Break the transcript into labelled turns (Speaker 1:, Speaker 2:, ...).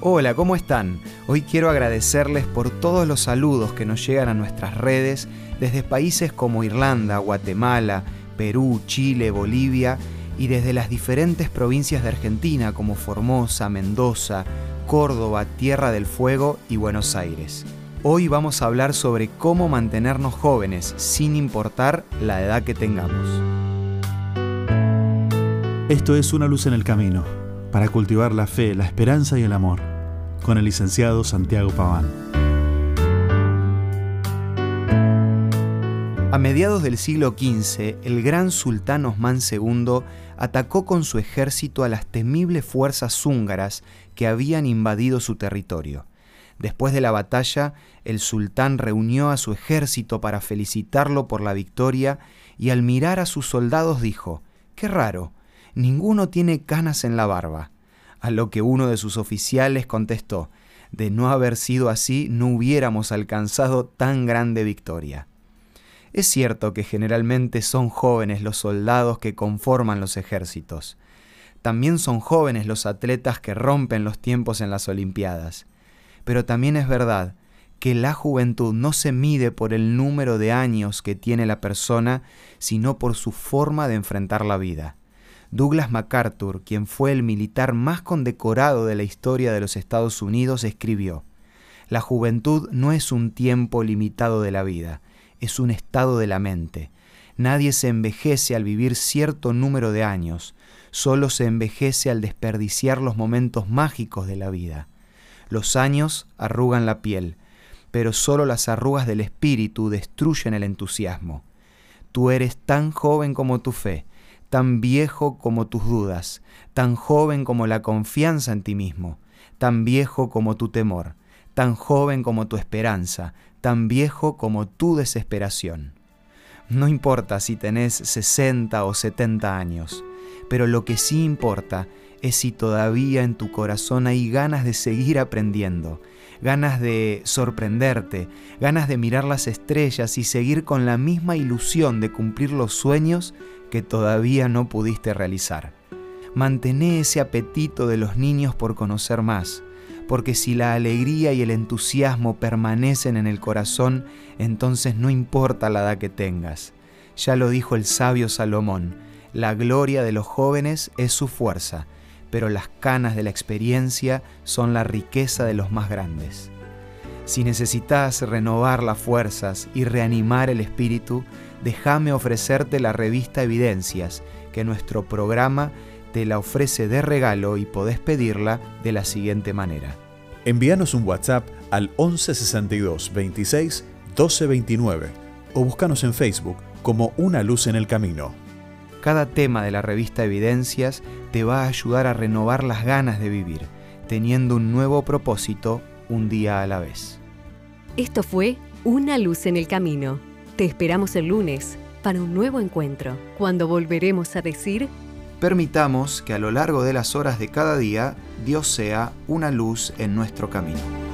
Speaker 1: Hola, ¿cómo están? Hoy quiero agradecerles por todos los saludos que nos llegan a nuestras redes desde países como Irlanda, Guatemala, Perú, Chile, Bolivia y desde las diferentes provincias de Argentina como Formosa, Mendoza, Córdoba, Tierra del Fuego y Buenos Aires. Hoy vamos a hablar sobre cómo mantenernos jóvenes sin importar la edad que tengamos.
Speaker 2: Esto es Una luz en el camino, para cultivar la fe, la esperanza y el amor, con el licenciado Santiago Paván.
Speaker 1: A mediados del siglo XV, el gran sultán Osman II atacó con su ejército a las temibles fuerzas húngaras que habían invadido su territorio. Después de la batalla, el sultán reunió a su ejército para felicitarlo por la victoria y al mirar a sus soldados dijo, Qué raro, ninguno tiene canas en la barba. A lo que uno de sus oficiales contestó, De no haber sido así, no hubiéramos alcanzado tan grande victoria. Es cierto que generalmente son jóvenes los soldados que conforman los ejércitos. También son jóvenes los atletas que rompen los tiempos en las Olimpiadas. Pero también es verdad que la juventud no se mide por el número de años que tiene la persona, sino por su forma de enfrentar la vida. Douglas MacArthur, quien fue el militar más condecorado de la historia de los Estados Unidos, escribió, La juventud no es un tiempo limitado de la vida, es un estado de la mente. Nadie se envejece al vivir cierto número de años, solo se envejece al desperdiciar los momentos mágicos de la vida. Los años arrugan la piel, pero solo las arrugas del espíritu destruyen el entusiasmo. Tú eres tan joven como tu fe, tan viejo como tus dudas, tan joven como la confianza en ti mismo, tan viejo como tu temor, tan joven como tu esperanza, tan viejo como tu desesperación. No importa si tenés 60 o 70 años, pero lo que sí importa es si todavía en tu corazón hay ganas de seguir aprendiendo, ganas de sorprenderte, ganas de mirar las estrellas y seguir con la misma ilusión de cumplir los sueños que todavía no pudiste realizar. Mantené ese apetito de los niños por conocer más, porque si la alegría y el entusiasmo permanecen en el corazón, entonces no importa la edad que tengas. Ya lo dijo el sabio Salomón, la gloria de los jóvenes es su fuerza, pero las canas de la experiencia son la riqueza de los más grandes. Si necesitas renovar las fuerzas y reanimar el espíritu, déjame ofrecerte la revista Evidencias, que nuestro programa te la ofrece de regalo y podés pedirla de la siguiente manera.
Speaker 2: Envíanos un WhatsApp al 1162 26 1229 o búscanos en Facebook como Una Luz en el Camino.
Speaker 1: Cada tema de la revista Evidencias te va a ayudar a renovar las ganas de vivir, teniendo un nuevo propósito un día a la vez.
Speaker 3: Esto fue Una luz en el camino. Te esperamos el lunes para un nuevo encuentro, cuando volveremos a decir...
Speaker 1: Permitamos que a lo largo de las horas de cada día Dios sea una luz en nuestro camino.